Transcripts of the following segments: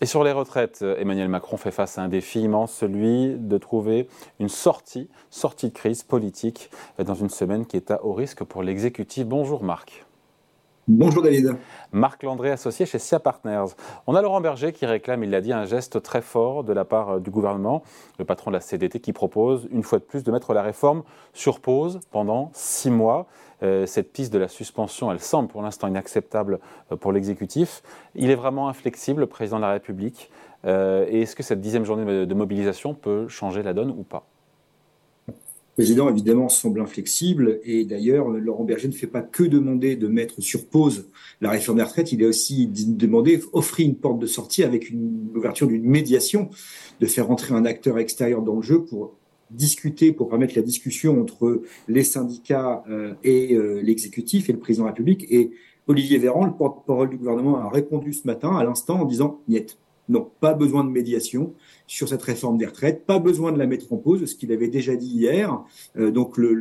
Et sur les retraites, Emmanuel Macron fait face à un défi immense, celui de trouver une sortie, sortie de crise politique dans une semaine qui est à haut risque pour l'exécutif. Bonjour Marc. Bonjour David. Marc Landré, associé chez SIA Partners. On a Laurent Berger qui réclame, il l'a dit, un geste très fort de la part euh, du gouvernement, le patron de la CDT qui propose, une fois de plus, de mettre la réforme sur pause pendant six mois. Euh, cette piste de la suspension, elle semble pour l'instant inacceptable euh, pour l'exécutif. Il est vraiment inflexible, le président de la République. et est-ce que cette dixième journée de mobilisation peut changer la donne ou pas? Président, évidemment, semble inflexible. Et d'ailleurs, Laurent Berger ne fait pas que demander de mettre sur pause la réforme des retraites. Il a aussi demandé, offrir une porte de sortie avec une ouverture d'une médiation, de faire entrer un acteur extérieur dans le jeu pour discuter, pour permettre la discussion entre les syndicats euh, et euh, l'exécutif et le président de la République. Et Olivier Véran, le porte-parole du gouvernement, a répondu ce matin à l'instant en disant « niet ». Non, pas besoin de médiation sur cette réforme des retraites, pas besoin de la mettre en pause, ce qu'il avait déjà dit hier. Donc le,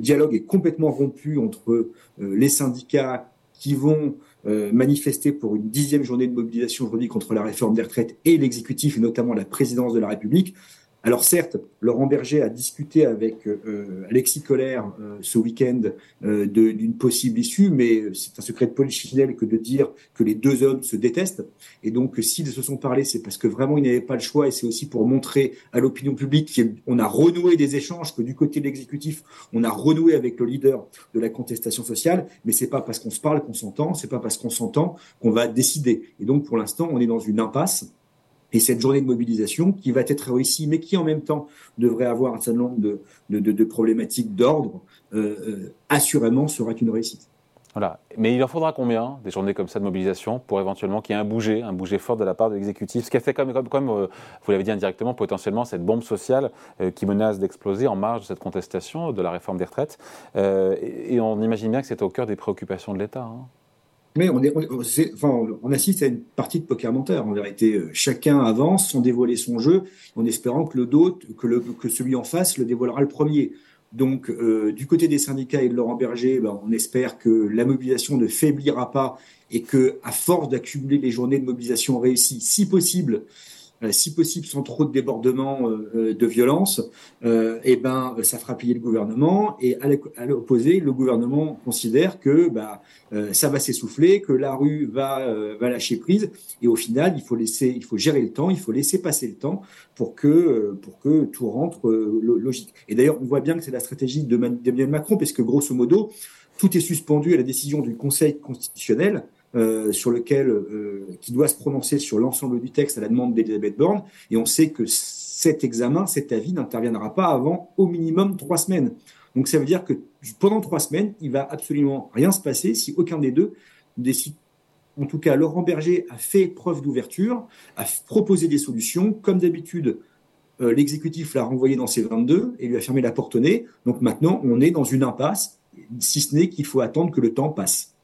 dialogue est complètement rompu entre euh, les syndicats qui vont euh, manifester pour une dixième journée de mobilisation aujourd'hui contre la réforme des retraites et l'exécutif, et notamment la présidence de la République. Alors certes, Laurent Berger a discuté avec euh, Alexis Collère euh, ce week-end euh, d'une possible issue, mais c'est un secret de polichinelle que de dire que les deux hommes se détestent. Et donc, s'ils se sont parlé, c'est parce que vraiment ils n'avaient pas le choix, et c'est aussi pour montrer à l'opinion publique qu'on a renoué des échanges, que du côté de l'exécutif, on a renoué avec le leader de la contestation sociale. Mais c'est pas parce qu'on se parle qu'on s'entend, c'est pas parce qu'on s'entend qu'on va décider. Et donc, pour l'instant, on est dans une impasse et cette journée de mobilisation qui va être réussie, mais qui en même temps devrait avoir un certain nombre de, problématiques d'ordre, euh, euh, assurément sera une réussite. Voilà. Mais il en faudra combien des journées comme ça de mobilisation pour éventuellement qu'il y ait un bouger, un bouger fort de la part de l'exécutif? Ce qui a fait comme, euh, vous l'avez dit indirectement, potentiellement cette bombe sociale euh, qui menace d'exploser en marge de cette contestation de la réforme des retraites. Euh, et, et, on imagine bien que c'est au cœur des préoccupations de l'État. Hein. Mais on, assiste à une partie de poker menteur. En vérité, euh, chacun avance sans dévoiler son jeu, en espérant que le d'autre, que, celui en face le dévoilera le premier. Donc, euh, du côté des syndicats et de Laurent Berger, ben, on espère que la mobilisation ne faiblira pas et que, à force d'accumuler les journées de mobilisation réussies, si possible, si possible sans trop de débordements euh, euh, de violence, euh, eh ben ça fera plier le gouvernement. Et à l'opposé, le gouvernement considère que bah, ça va s'essouffler, que la rue va, lâcher prise. Et au final, il faut laisser, il faut gérer le temps, il faut laisser passer le temps pour que tout rentre logique. Et d'ailleurs, on voit bien que c'est la stratégie de d'Emmanuel Macron, parce que grosso modo, tout est suspendu à la décision du Conseil constitutionnel. Euh, sur lequel euh, qui doit se prononcer sur l'ensemble du texte à la demande d'Elisabeth Borne, et on sait que cet examen, cet avis n'interviendra pas avant au minimum trois semaines. Donc ça veut dire que pendant trois semaines, il va absolument rien se passer si aucun des deux décide. En tout cas, Laurent Berger a fait preuve d'ouverture, a proposé des solutions. Comme d'habitude, euh, l'exécutif l'a renvoyé dans ses 22 et lui a fermé la porte au nez. Donc maintenant, on est dans une impasse, si ce n'est qu'il faut attendre que le temps passe.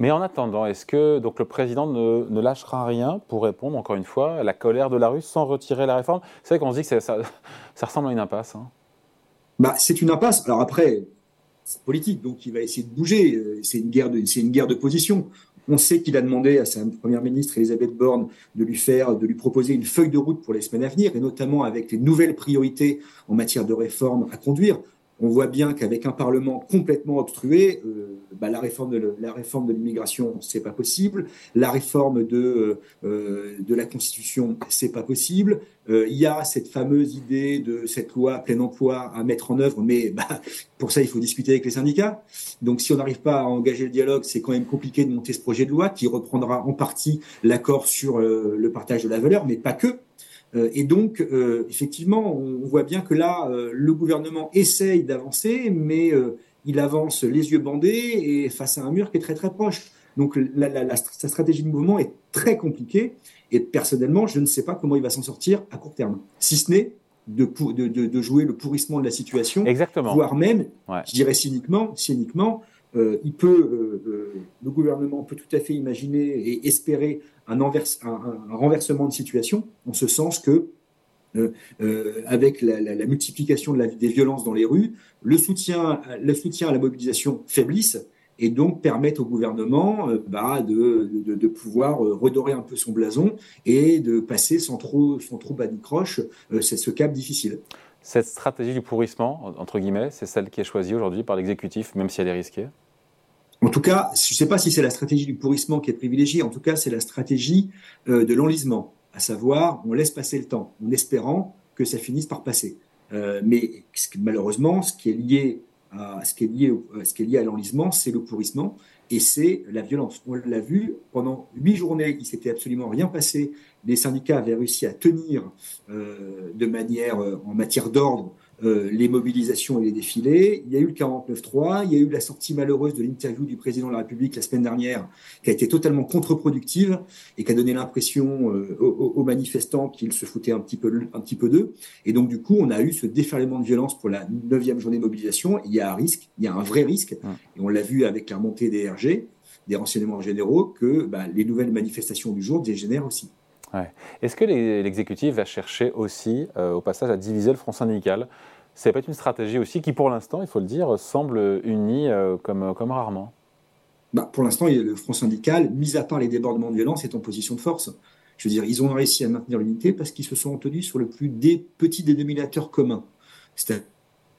Mais en attendant, est-ce que donc le président ne, lâchera rien pour répondre, encore une fois, à la colère de la rue sans retirer la réforme? C'est vrai qu'on se dit que ça, ça, ressemble à une impasse. Hein. Bah, c'est une impasse. Alors après, c'est politique, donc il va essayer de bouger. C'est une guerre de, c'est une guerre de position. On sait qu'il a demandé à sa première ministre Elisabeth Borne de lui faire, de lui proposer une feuille de route pour les semaines à venir, et notamment avec les nouvelles priorités en matière de réforme à conduire on voit bien qu'avec un Parlement complètement obstrué, euh, bah, la réforme de la réforme de l'immigration, c'est pas possible. La réforme de euh, de la Constitution, c'est pas possible. Euh, il y a cette fameuse idée de cette loi plein emploi à mettre en œuvre, mais bah, pour ça, il faut discuter avec les syndicats. Donc, si on n'arrive pas à engager le dialogue, c'est quand même compliqué de monter ce projet de loi qui reprendra en partie l'accord sur le partage de la valeur, mais pas que. Euh, et donc, euh, effectivement, on voit bien que là, euh, le gouvernement essaye d'avancer, mais il avance les yeux bandés et face à un mur qui est très très proche. Donc, la, la, la, sa stratégie de mouvement est très compliquée. Et personnellement, je ne sais pas comment il va s'en sortir à court terme, si ce n'est de, de, de, de, jouer le pourrissement de la situation, Exactement. voire même, ouais. je dirais cyniquement, cyniquement euh, euh, euh, le gouvernement peut tout à fait imaginer et espérer un, renversement de situation, en ce sens que avec la, multiplication des violences dans les rues, le soutien, à la mobilisation faiblisse et donc permettre au gouvernement bah, de, pouvoir redorer un peu son blason et de passer sans trop, sans trop banicroche c'est ce cap difficile. Cette stratégie du pourrissement, entre guillemets, c'est celle qui est choisie aujourd'hui par l'exécutif, même si elle est risquée? En tout cas, je ne sais pas si c'est la stratégie du pourrissement qui est privilégiée, en tout cas, c'est la stratégie de l'enlisement, à savoir, on laisse passer le temps, en espérant que ça finisse par passer. Euh, mais malheureusement, ce qui est lié à ce qui est lié, à l'enlisement, c'est le pourrissement et c'est la violence. On l'a vu pendant huit journées, il s'était absolument rien passé. Les syndicats avaient réussi à tenir euh, de manière euh, en matière d'ordre euh, les mobilisations et les défilés. Il y a eu le 49-3, il y a eu la sortie malheureuse de l'interview du président de la République la semaine dernière, qui a été totalement contre-productive et qui a donné l'impression euh, aux, manifestants qu'ils se foutaient un petit peu, un petit peu d'eux. Et donc, du coup, on a eu ce déferlement de violence pour la neuvième journée de mobilisation. Il y a un risque, il y a un vrai risque, et on l'a vu avec la montée des RG, des renseignements généraux, que bah, les nouvelles manifestations du jour dégénèrent aussi. Est-ce que l'exécutif va chercher aussi, euh, au passage, à diviser le front syndical? C'est peut-être une stratégie aussi qui, pour l'instant, il faut le dire, semble unie euh, comme, comme rarement. Bah, pour l'instant, le front syndical, mis à part les débordements de violence, est en position de force. Je veux dire, ils ont réussi à maintenir l'unité parce qu'ils se sont tenus sur le plus petit dénominateur commun. C'est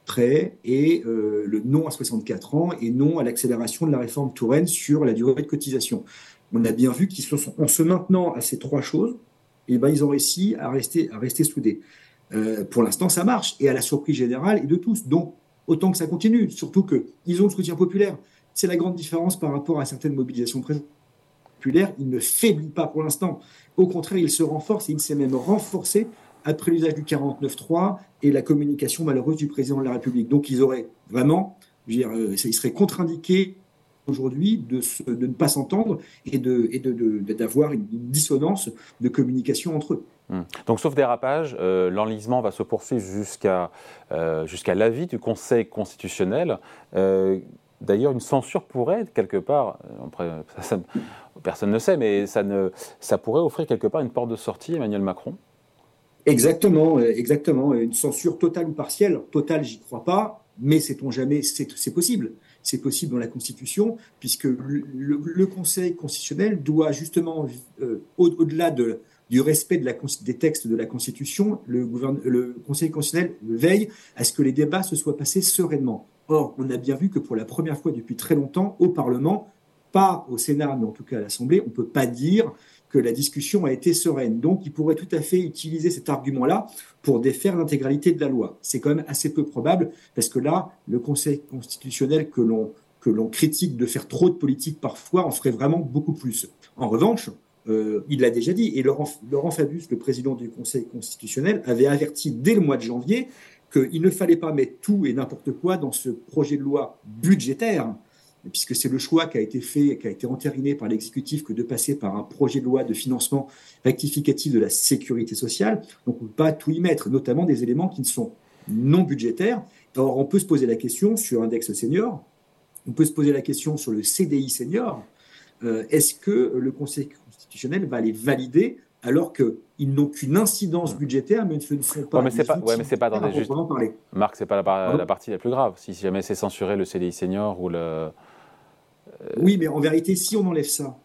prêt et euh, le non à 64 ans et non à l'accélération de la réforme Touraine sur la durée de cotisation on a bien vu qu'ils se maintenant à ces trois choses, et eh ben, ils ont réussi à rester, à rester soudés. Euh, pour l'instant, ça marche, et à la surprise générale et de tous. Donc, autant que ça continue, surtout qu'ils ont le soutien populaire. C'est la grande différence par rapport à certaines mobilisations populaires. Il ne faiblit pas pour l'instant. Au contraire, il se renforce, et il s'est même renforcé après l'usage du 49.3 et la communication malheureuse du président de la République. Donc, ils auraient vraiment, je veux dire, euh, ils seraient contre-indiqués aujourd'hui de, ne pas s'entendre et d'avoir une dissonance de communication entre eux. Hmm. Donc, sauf dérapage, euh, l'enlisement va se poursuivre jusqu'à euh, l'avis du Conseil constitutionnel. D'ailleurs, une censure pourrait, quelque part, personne ne sait, mais ça, ça pourrait offrir quelque part une porte de sortie, Emmanuel Macron Exactement, exactement. Une censure totale ou partielle. Totale, j'y crois pas, mais sait-on jamais, c'est possible c'est possible dans la Constitution, puisque le, Conseil constitutionnel doit justement, euh, au-delà de, du respect de la, des textes de la Constitution, le, le Conseil constitutionnel veille à ce que les débats se soient passés sereinement. Or, on a bien vu que pour la première fois depuis très longtemps, au Parlement, pas au Sénat, mais en tout cas à l'Assemblée, on ne peut pas dire que la discussion a été sereine. Donc, il pourrait tout à fait utiliser cet argument-là pour défaire l'intégralité de la loi. C'est quand même assez peu probable, parce que là, le Conseil constitutionnel que l'on que l'on critique de faire trop de politique parfois en ferait vraiment beaucoup plus. En revanche, euh, il l'a déjà dit, et Laurent, Laurent Fabius, le président du Conseil constitutionnel, avait averti dès le mois de janvier qu'il ne fallait pas mettre tout et n'importe quoi dans ce projet de loi budgétaire puisque c'est le choix qui a été fait, qui a été entériné par l'exécutif, que de passer par un projet de loi de financement rectificatif de la sécurité sociale. Donc on ne peut pas tout y mettre, notamment des éléments qui ne sont non budgétaires. Alors on peut se poser la question sur index senior, on peut se poser la question sur le CDI senior. Euh, est-ce que le Conseil constitutionnel va les valider alors qu'ils n'ont qu'une incidence budgétaire, mais ne sont pas. Ouais, mais c'est pas, ouais, mais c'est pas dans des justes. Marc, c'est pas la, la, partie la plus grave. Si jamais c'est censuré le CDI senior ou le oui, mais en vérité, si on enlève ça,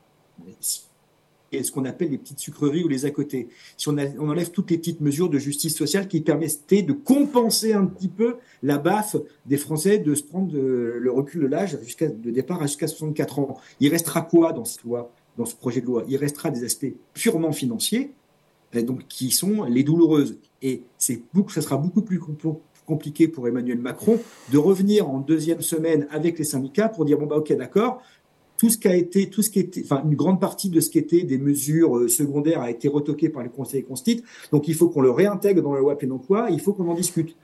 et ce qu'on appelle les petites sucreries ou les à côté. Si on, enlève toutes les petites mesures de justice sociale qui permettaient de compenser un petit peu la baffe des Français de se prendre le recul de l'âge de départ jusqu'à 64 ans, il restera quoi dans ce projet de loi? Il restera des aspects purement financiers, donc qui sont les douloureuses. Et c'est ça sera beaucoup plus compliqué pour Emmanuel Macron de revenir en deuxième semaine avec les syndicats pour dire bon bah ok d'accord tout ce qui a été tout ce qui était enfin une grande partie de ce qui était des mesures euh, secondaires a été retoqué par le Conseil constitutionnel donc il faut qu'on le réintègre dans la loi plein emploi il faut qu'on en discute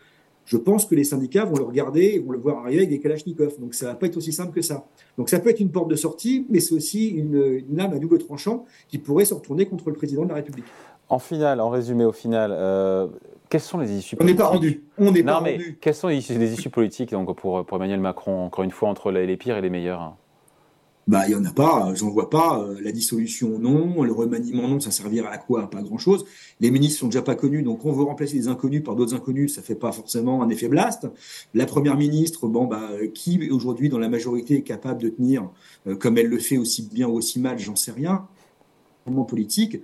je pense que les syndicats vont le regarder et vont le voir arriver avec des kalachnikovs. Donc ça va pas être aussi simple que ça. Donc ça peut être une porte de sortie, mais c'est aussi une, une lame à double tranchant qui pourrait se retourner contre le président de la République. En finale, en résumé, au final, euh, quelles sont les issues politiques On n'est pas rendu. On n'est pas mais Quelles sont les issues, politiques donc, pour, pour, Emmanuel Macron, encore une fois, entre les, pires et les meilleurs bah, il n'y en a pas, j'en vois pas. La dissolution, non. Le remaniement, non. Ça servira à quoi? Pas grand-chose. Les ministres sont déjà pas connus, donc on veut remplacer des inconnus par d'autres inconnus, ça fait pas forcément un effet blast. La première ministre, bon, bah, qui aujourd'hui dans la majorité est capable de tenir, euh, comme elle le fait aussi bien ou aussi mal, j'en sais rien. Moment politique, euh,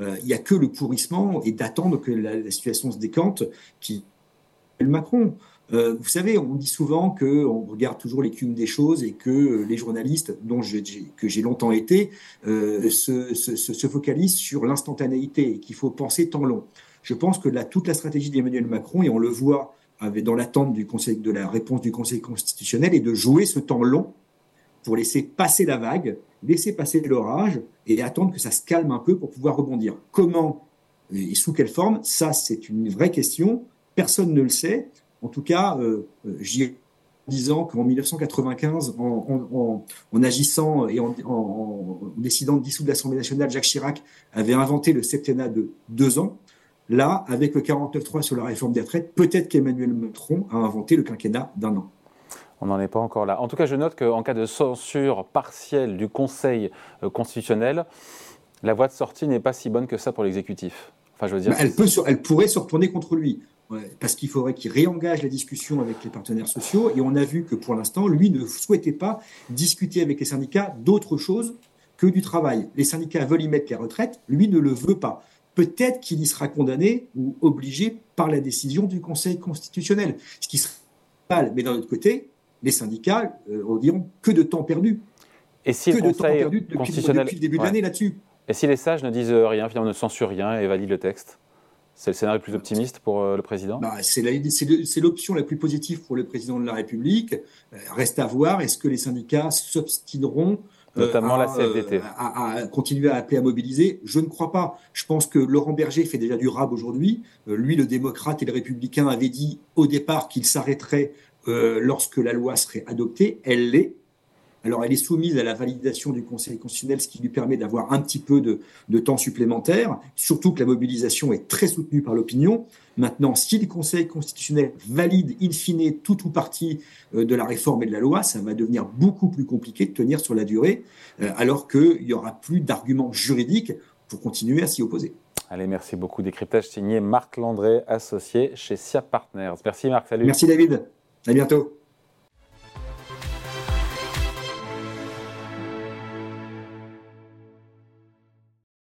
il n'y a que le pourrissement et d'attendre que la, situation se décante qui Macron. Euh, vous savez, on dit souvent qu'on regarde toujours l'écume des choses et que euh, les journalistes, dont que j'ai longtemps été, euh, se, se, se, focalisent sur l'instantanéité et qu'il faut penser temps long. Je pense que toute la stratégie d'Emmanuel Macron, et on le voit avec, dans l'attente du conseil, de la réponse du Conseil constitutionnel, est de jouer ce temps long pour laisser passer la vague, laisser passer l'orage et attendre que ça se calme un peu pour pouvoir rebondir. Comment et sous quelle forme Ça, c'est une vraie question. Personne ne le sait. En tout cas, euh, euh j'y ai disant qu'en 1995, en, agissant et en, décidant de dissoudre l'Assemblée nationale, Jacques Chirac avait inventé le septennat de deux ans. Là, avec le 49.3 sur la réforme des retraites, peut-être qu'Emmanuel Macron a inventé le quinquennat d'un an. On n'en est pas encore là. En tout cas, je note qu'en cas de censure partielle du Conseil euh, constitutionnel, la voie de sortie n'est pas si bonne que ça pour l'exécutif. Enfin, je veux dire, elle, peut, elle pourrait se retourner contre lui parce qu'il faudrait qu'il réengage la discussion avec les partenaires sociaux. Et on a vu que pour l'instant, lui ne souhaitait pas discuter avec les syndicats d'autre chose que du travail. Les syndicats veulent y mettre les retraites, lui ne le veut pas. Peut-être qu'il y sera condamné ou obligé par la décision du Conseil constitutionnel, ce qui serait mal. Mais d'un autre côté, les syndicats euh, diront que de temps perdu. Et si que le Conseil de temps perdu depuis, depuis le début de l'année là-dessus. Et si les sages ne disent rien, finalement ne censurent rien et valident le texte c'est le scénario le plus optimiste pour euh, le président? Bah, C'est l'option la plus positive pour le président de la République. Euh, reste à voir, est-ce que les syndicats s'obstineront euh, Notamment la CFDT. À, continuer à appeler à mobiliser? Je ne crois pas. Je pense que Laurent Berger fait déjà du rab aujourd'hui. lui, le démocrate et le républicain, avait dit au départ qu'il s'arrêterait lorsque la loi serait adoptée. Elle l'est. Alors, elle est soumise à la validation du Conseil constitutionnel, ce qui lui permet d'avoir un petit peu de, temps supplémentaire, surtout que la mobilisation est très soutenue par l'opinion. Maintenant, si le Conseil constitutionnel valide in fine tout ou partie euh, de la réforme et de la loi, ça va devenir beaucoup plus compliqué de tenir sur la durée, euh, alors qu'il n'y aura plus d'arguments juridiques pour continuer à s'y opposer. Allez, merci beaucoup. Décryptage signé Marc Landré, associé chez SIAP Partners. Merci Marc, salut. Merci David. À bientôt.